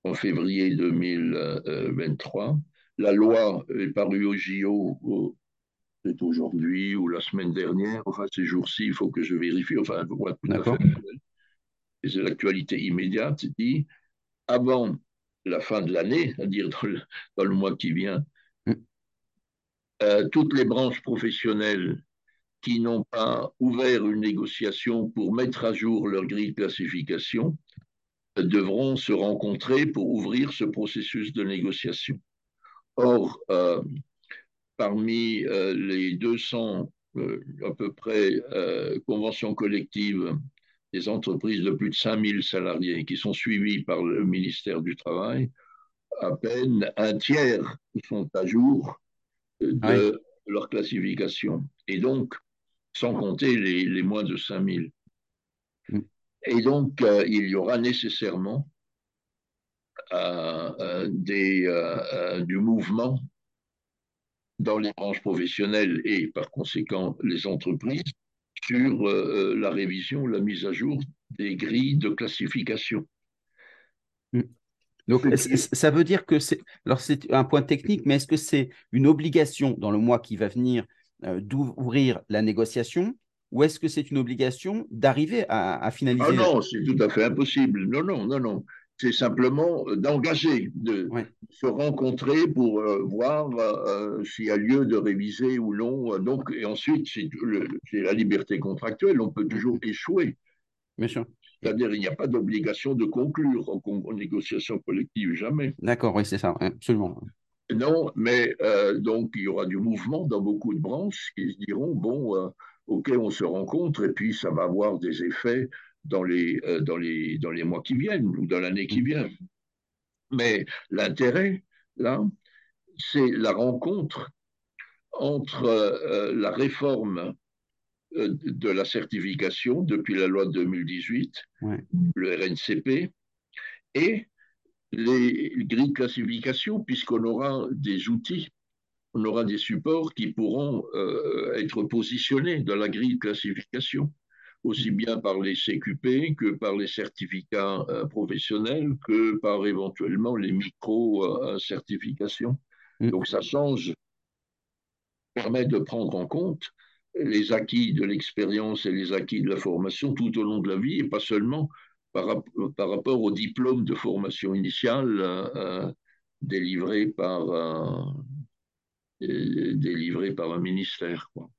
en février 2023. La loi est parue au JO c'est aujourd'hui ou la semaine dernière, enfin ces jours-ci, il faut que je vérifie, enfin tout à fait et c'est l'actualité immédiate, dit avant la fin de l'année, c'est-à-dire dans, le, mois qui vient, mm. euh, toutes les branches professionnelles qui n'ont pas ouvert une négociation pour mettre à jour leur grille de classification devront se rencontrer pour ouvrir ce processus de négociation. Or, euh, parmi euh, les 200 à peu près conventions collectives des entreprises de plus de 5000 salariés qui sont suivies par le ministère du Travail, à peine un tiers sont à jour de leur classification. Et donc, sans compter les, moins de 5000. Mm. Et donc, euh, il y aura nécessairement euh, euh, des, du mouvement dans les branches professionnelles et par conséquent les entreprises sur euh, la révision, la mise à jour des grilles de classification. Hmm. Donc, ça veut dire que c'est. Alors, c'est un point technique, mais est-ce que c'est une obligation dans le mois qui va venir euh, d'ouvrir la négociation ou est-ce que c'est une obligation d'arriver à, à, finaliser Ah non, c'est tout à fait impossible. Non, non, non, non c'est simplement euh, d'engager, de se rencontrer pour euh, voir euh, s'il y a lieu de réviser ou non. Donc, et ensuite, c'est la liberté contractuelle, on peut toujours échouer. Bien sûr. C'est-à-dire, il n'y a pas d'obligation de conclure en, négociation collective, jamais. D'accord, oui, c'est ça, absolument. Non, mais donc il y aura du mouvement dans beaucoup de branches qui se diront bon, ok, on se rencontre et puis ça va avoir des effets dans les, euh, dans les, dans les mois qui viennent ou dans l'année qui vient. Mais l'intérêt, là, c'est la rencontre entre euh, la réforme euh, de la certification depuis la loi de 2018, le RNCP, et les grilles de classification, puisqu'on aura des outils, on aura des supports qui pourront être positionnés dans la grille de classification aussi bien par les CQP que par les certificats euh, professionnels que par éventuellement les micro-certifications. Mm. Donc ça change, permet de prendre en compte les acquis de l'expérience et les acquis de la formation tout au long de la vie et pas seulement par, par rapport au diplôme de formation initiale euh, euh, délivré, par, délivré par un ministère. Quoi.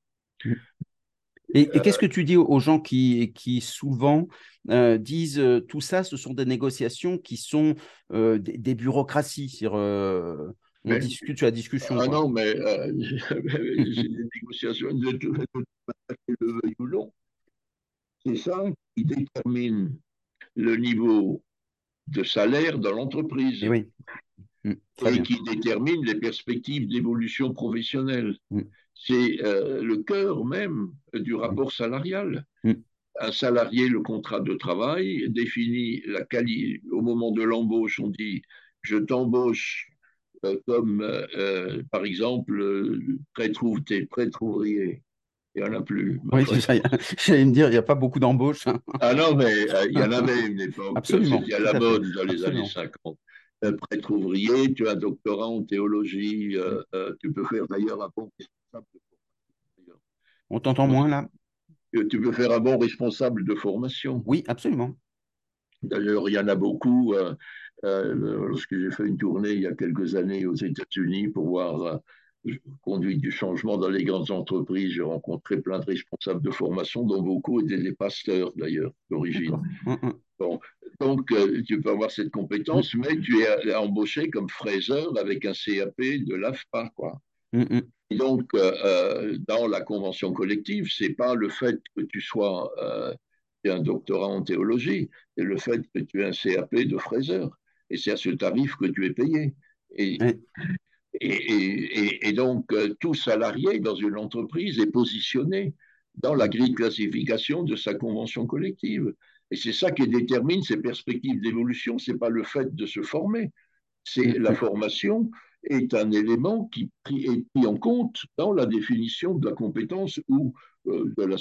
Et, qu'est-ce que tu dis aux gens qui, qui souvent euh, disent euh, tout ça, ce sont des négociations qui sont euh, des, bureaucraties on discute sur la discussion. Ah non, mais c'est des négociations de tout le veuille ou non. C'est ça qui détermine le niveau de salaire dans l'entreprise. Et, oui. Mmh, et qui détermine les perspectives d'évolution professionnelle. Mmh c'est euh, le cœur même du rapport salarial. Mm. Un salarié, le contrat de travail définit la qualité. Au moment de l'embauche, on dit je t'embauche euh, comme, euh, par exemple, prêtre ouvrier. Il n'y en a plus. Oui, j'allais me dire, il n'y a pas beaucoup d'embauches. Hein. Ah non, mais il y en avait une époque. Absolument. C'était à la mode dans les années 50 prêtre ouvrier, tu as un doctorat en théologie, tu peux faire d'ailleurs un bon on t'entend moins là? Tu peux faire un bon responsable de formation. Oui, absolument. D'ailleurs, il y en a beaucoup. Euh, euh, lorsque j'ai fait une tournée il y a quelques années aux États-Unis pour voir euh, conduite du changement dans les grandes entreprises, j'ai rencontré plein de responsables de formation, dont beaucoup étaient des pasteurs d'ailleurs d'origine. Donc, tu peux avoir cette compétence, mais tu es embauché comme fraiseur avec un CAP de l'AFPA, quoi. Hum, et donc, euh, euh, dans la convention collective, c'est pas le fait que tu sois euh, un doctorat en théologie, c'est le fait que tu aies un CAP de fraiseur. Et c'est à ce tarif que tu es payé. Et, et, et, donc, tout salarié dans une entreprise est positionné dans la grille de classification de sa convention collective. Et c'est ça qui détermine ses perspectives d'évolution. C'est pas le fait de se former, c'est la formation est un élément qui est pris en compte dans la définition de la compétence ou euh, de, la,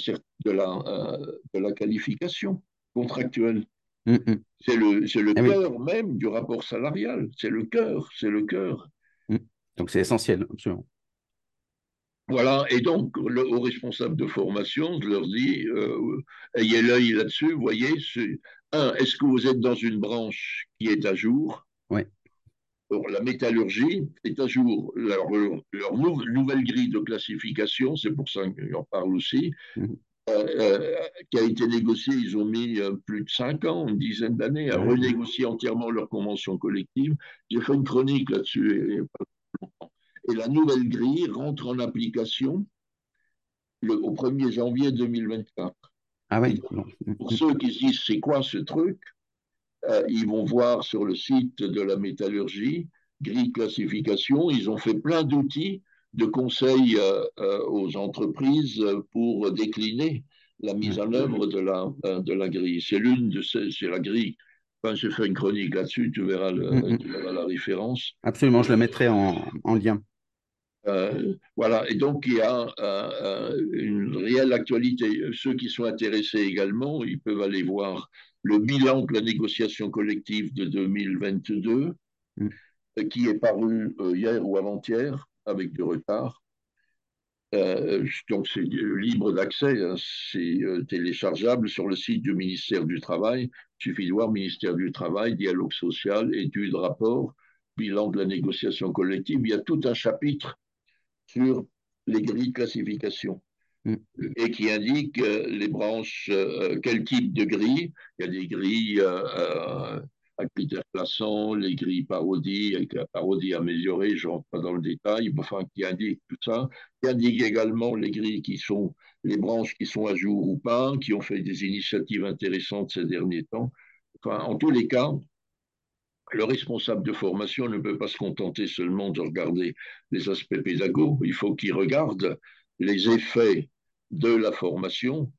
de, la, euh, de la qualification contractuelle. Mm, mm. C'est le, le eh cœur même du rapport salarial. C'est le cœur, c'est le cœur. Mm. Donc c'est essentiel, absolument. Voilà, et donc aux responsables de formation, je leur dis, euh, ayez l'œil là-dessus, voyez, un, est-ce que vous êtes dans une branche qui est à jour? Oui. la métallurgie est à jour. Leur, leur nouvelle grille de classification, c'est pour ça qu'on parle aussi, mm-hmm. Euh, euh, qui a été négocié, ils ont mis plus de cinq ans, une dizaine d'années, à renégocier entièrement leur convention collective. J'ai fait une chronique là-dessus. Et, la nouvelle grille rentre en application le, au 1er janvier 2024. Ah oui. pour ceux qui se disent c'est quoi ce truc, ils vont voir sur le site de la métallurgie, grille classification, ils ont fait plein d'outils de conseils euh, euh, aux entreprises pour décliner la mise en œuvre de la, euh, de la grille. C'est l'une de ces, c'est la grille. Enfin, j'ai fait une chronique là-dessus, tu verras, la référence. Absolument, je la mettrai en, en lien. Voilà, et donc il y a une réelle actualité. Ceux qui sont intéressés également, ils peuvent aller voir le bilan de la négociation collective de 2022, mm. qui est paru hier ou avant-hier, avec du retard. Euh, donc c'est libre d'accès, hein. c'est euh, téléchargeable sur le site du ministère du Travail. Il suffit de voir ministère du Travail, dialogue social, études, rapport, bilan de la négociation collective. Il y a tout un chapitre sur les grilles de classification mm. et qui indique euh, les branches, quel type de grille. Il y a des grilles à critères classants, les grilles parodies, avec la parodie améliorée, je ne rentre pas dans le détail, enfin, qui indique tout ça, qui indique également les grilles qui sont, les branches qui sont à jour ou pas, qui ont fait des initiatives intéressantes ces derniers temps. Enfin, en tous les cas, le responsable de formation ne peut pas se contenter seulement de regarder les aspects pédagogiques, il faut qu'il regarde les effets de la formation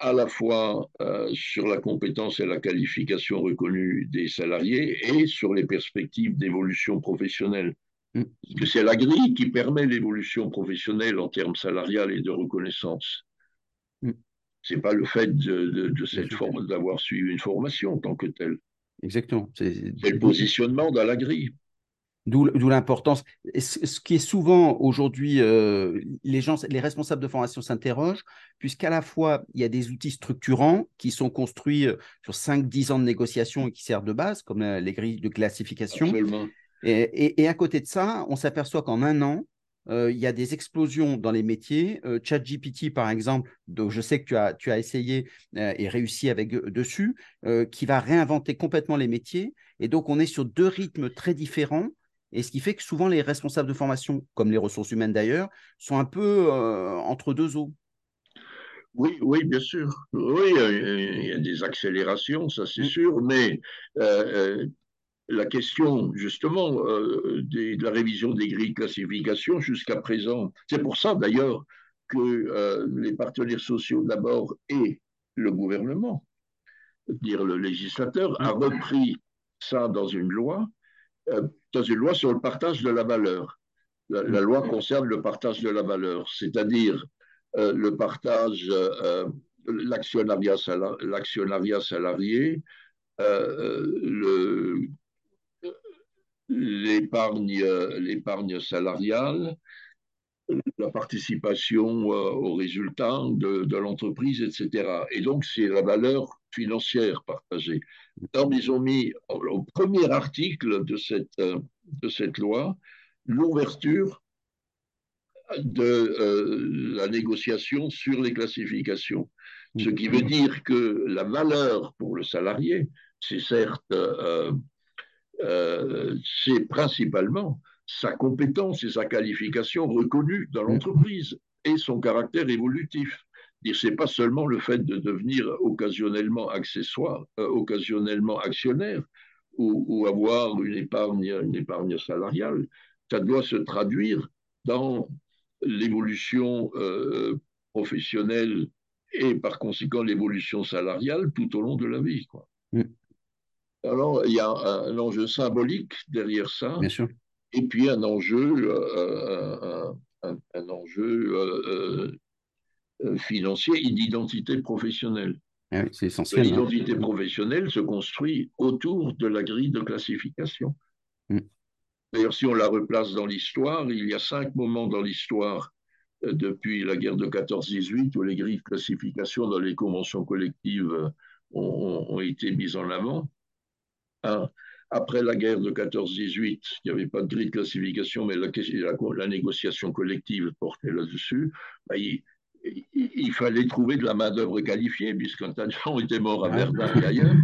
à la fois euh, sur la compétence et la qualification reconnue des salariés et sur les perspectives d'évolution professionnelle. Mm. Parce que c'est la grille qui permet l'évolution professionnelle en termes salarial et de reconnaissance. Mm. Ce n'est pas le fait de, de cette forme d'avoir suivi une formation en tant que telle. Exactement. C'est le positionnement dans la grille. D'où l'importance. Ce qui est souvent aujourd'hui, euh, les gens, les responsables de formation s'interrogent, puisqu'à la fois, il y a des outils structurants qui sont construits euh, sur 5-10 ans de négociation et qui servent de base, comme euh, les grilles de classification. Et, et, à côté de ça, on s'aperçoit qu'en un an, il y a des explosions dans les métiers. ChatGPT, par exemple, dont je sais que tu as, tu as essayé et réussi avec dessus, qui va réinventer complètement les métiers. Et donc, on est sur deux rythmes très différents et ce qui fait que souvent les responsables de formation, comme les ressources humaines d'ailleurs, sont un peu euh, entre deux eaux. Oui, oui, bien sûr. Oui, il y a des accélérations, ça c'est mm. sûr, mais euh, euh, la question justement de la révision des grilles de classification jusqu'à présent, c'est pour ça d'ailleurs que les partenaires sociaux d'abord et le gouvernement, dire le législateur, a mm. repris ça dans une loi dans une loi sur le partage de la valeur. La, loi concerne le partage de la valeur, c'est-à-dire euh, le partage, euh, l'actionnariat salarié, euh, l'épargne salariale, la participation aux résultats de, l'entreprise, etc. Et donc, c'est la valeur financière partagée. Alors, ils ont mis au premier article de cette, euh, de cette loi l'ouverture de euh, la négociation sur les classifications. Ce qui veut dire que la valeur pour le salarié, c'est certes, euh, c'est principalement sa compétence et sa qualification reconnue dans l'entreprise et son caractère évolutif c'est pas seulement le fait de devenir occasionnellement accessoire, euh, occasionnellement actionnaire ou, avoir une épargne, une épargne salariale. Ça doit se traduire dans l'évolution euh, professionnelle et par conséquent l'évolution salariale tout au long de la vie. Quoi. Mm. Alors, il y a un, enjeu symbolique derrière ça. Bien sûr. Et puis un enjeu, euh, un, un, enjeu euh, financier et d'identité professionnelle. Ah c'est essentiel. Hein. L'identité professionnelle se construit autour de la grille de classification. Mm. D'ailleurs, si on la replace dans l'histoire, il y a cinq moments dans l'histoire euh, depuis la guerre de 14-18 où les grilles de classification dans les conventions collectives euh, ont, été mises en avant. Après la guerre de 14-18, il n'y avait pas de grille de classification, mais la, la, négociation collective portait là-dessus. Bah, il, fallait trouver de la main-d'œuvre qualifiée, puisqu'un tas de gens étaient morts à Verdun et ailleurs.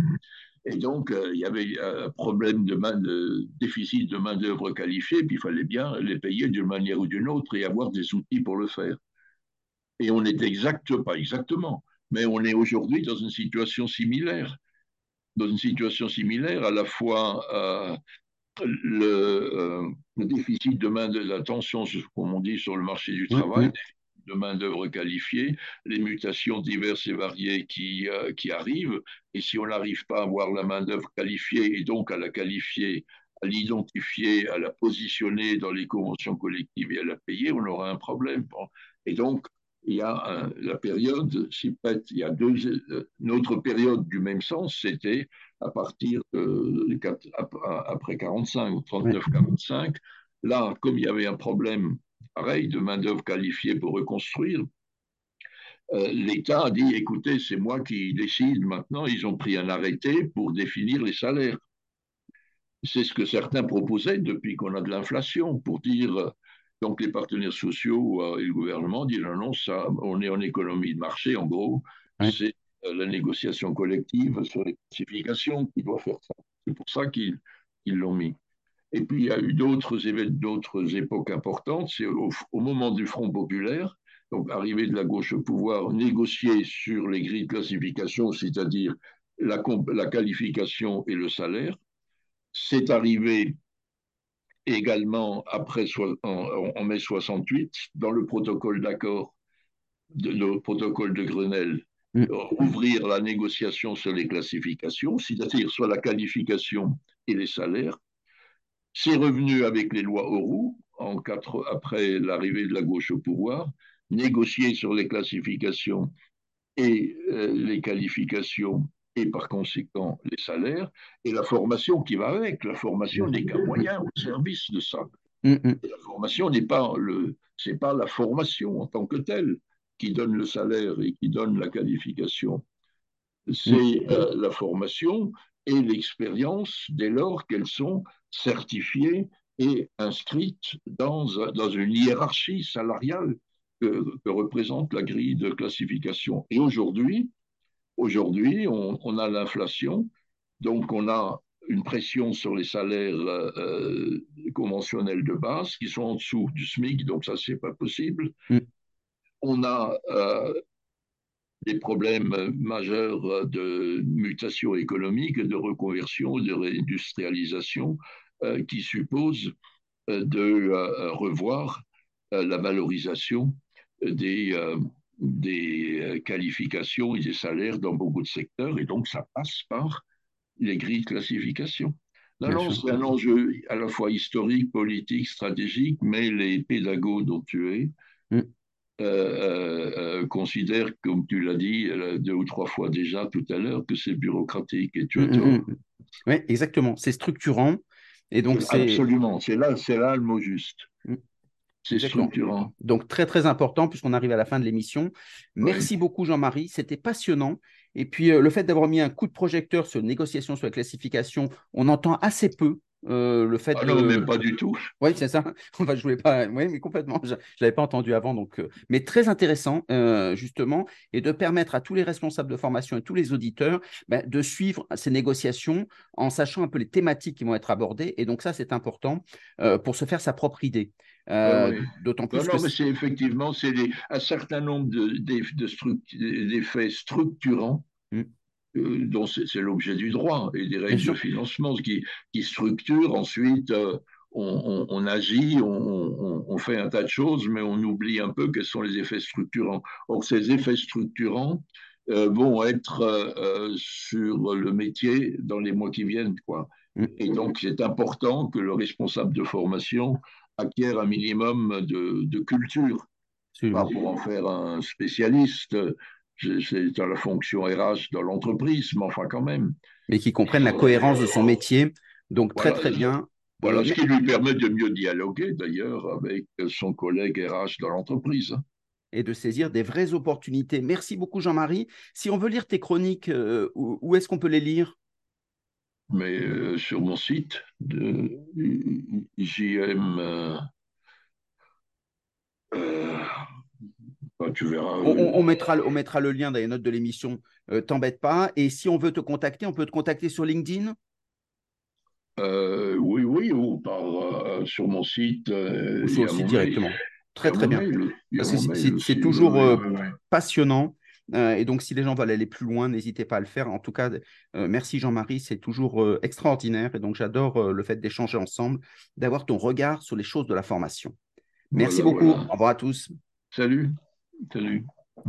Et donc, euh, il y avait un problème de, main de déficit de main-d'œuvre qualifiée, puis il fallait bien les payer d'une manière ou d'une autre et avoir des outils pour le faire. Et on est exact, pas exactement, mais on est aujourd'hui dans une situation similaire. Dans une situation similaire, à la fois euh, le, euh, le, déficit de main de la tension, comme on dit, sur le marché du travail, de main-d'œuvre qualifiée, les mutations diverses et variées qui, euh, qui arrivent. Et si on n'arrive pas à avoir la main-d'œuvre qualifiée et donc à la qualifier, à l'identifier, à la positionner dans les conventions collectives et à la payer, on aura un problème. Et donc, il y a la période, il y a deux, euh, une autre période du même sens, c'était à partir de, après 45 ou 39-45. Là, comme il y avait un problème pareil, de main-d'œuvre qualifiée pour reconstruire. Euh, L'État a dit écoutez, c'est moi qui décide maintenant. Ils ont pris un arrêté pour définir les salaires. C'est ce que certains proposaient depuis qu'on a de l'inflation, pour dire euh, donc les partenaires sociaux euh, et le gouvernement disent non, non, ça, on est en économie de marché, en gros, c'est la négociation collective sur les classifications qui doit faire ça. C'est pour ça qu'ils l'ont mis. Et puis, il y a eu d'autres d'autres époques importantes. C'est au, moment du Front populaire, donc arrivé de la gauche au pouvoir, négocier sur les grilles de classification, c'est-à-dire la, la, qualification et le salaire. C'est arrivé également après en, mai 68 dans le protocole d'accord, le protocole de Grenelle, mm. ouvrir la négociation sur les classifications, c'est-à-dire soit la qualification et les salaires. C'est revenu avec les lois Auroux, en quatre, après l'arrivée de la gauche au pouvoir, négocier sur les classifications et euh, les qualifications et par conséquent les salaires, et la formation qui va avec. La formation n'est qu'un moyen au service de ça. Mm, mm. la formation n'est pas le, c'est pas la formation en tant que telle qui donne le salaire et qui donne la qualification. C'est mm. euh, la formation et l'expérience dès lors qu'elles sont certifiées et inscrites dans, dans une hiérarchie salariale que, représente la grille de classification. Et aujourd'hui, aujourd'hui, on, a l'inflation, donc on a une pression sur les salaires euh, conventionnels de base qui sont en dessous du SMIC, donc ça, c'est pas possible. Mm. On a euh, des problèmes majeurs de mutation économique, de reconversion, de réindustrialisation, euh, qui supposent euh, de euh, revoir la valorisation des, des qualifications et des salaires dans beaucoup de secteurs, et donc ça passe par les grilles de classification. c'est un enjeu à la fois historique, politique, stratégique, mais les pédagogues dont tu es mm. considèrent, comme tu l'as dit deux ou trois fois déjà tout à l'heure, que c'est bureaucratique et tu as mm, mm, Oui, exactement. C'est structurant. Et donc, Absolument, c'est là, c'est là le mot juste. C'est structurant. Donc, très, très important, puisqu'on arrive à la fin de l'émission. Merci beaucoup, Jean-Marie. C'était passionnant. Et puis, euh, le fait d'avoir mis un coup de projecteur sur négociation sur la classification, on entend assez peu euh, le fait ah non, pas du tout. Oui, c'est ça. Enfin, je voulais pas. Oui, mais complètement. Je, ne l'avais pas entendu avant, donc. Euh, mais très intéressant, euh, justement, et de permettre à tous les responsables de formation et tous les auditeurs ben, de suivre ces négociations en sachant un peu les thématiques qui vont être abordées. Et donc ça, c'est important pour se faire sa propre idée. D'autant plus non, que mais c'est effectivement c'est un certain nombre d'effets structurants. Euh, dont c'est l'objet du droit et des règles de financement qui, qui structurent ensuite. Euh, on, agit, on, fait un tas de choses, mais on oublie un peu quels sont les effets structurants. Or, ces effets structurants euh, vont être sur le métier dans les mois qui viennent. Quoi. Mm. Et donc, c'est important que le responsable de formation acquiert un minimum de, de culture, pas pour en faire un spécialiste, c'est dans la fonction RH dans l'entreprise, mais enfin quand même. Mais qui comprennent la cohérence de son métier. Donc très très bien. Voilà ce qui lui permet de mieux dialoguer d'ailleurs avec son collègue RH dans l'entreprise et de saisir des vraies opportunités. Merci beaucoup Jean-Marie. Si on veut lire tes chroniques, euh, où, est-ce qu'on peut les lire? Mais euh, sur mon site de JM. Euh, bah, tu verras. On, mettra, on mettra le lien dans les notes de l'émission. T'embête pas. Et si on veut te contacter, on peut te contacter sur LinkedIn? Oui, oui, ou par, sur mon site. ou sur le site directement. Très, très bien. C'est toujours euh, passionnant. Euh, et donc, si les gens veulent aller plus loin, n'hésitez pas à le faire. En tout cas, euh, merci Jean-Marie, c'est toujours extraordinaire. Et donc, j'adore le fait d'échanger ensemble, d'avoir ton regard sur les choses de la formation. Merci beaucoup. Au revoir à tous. Salut. Salut.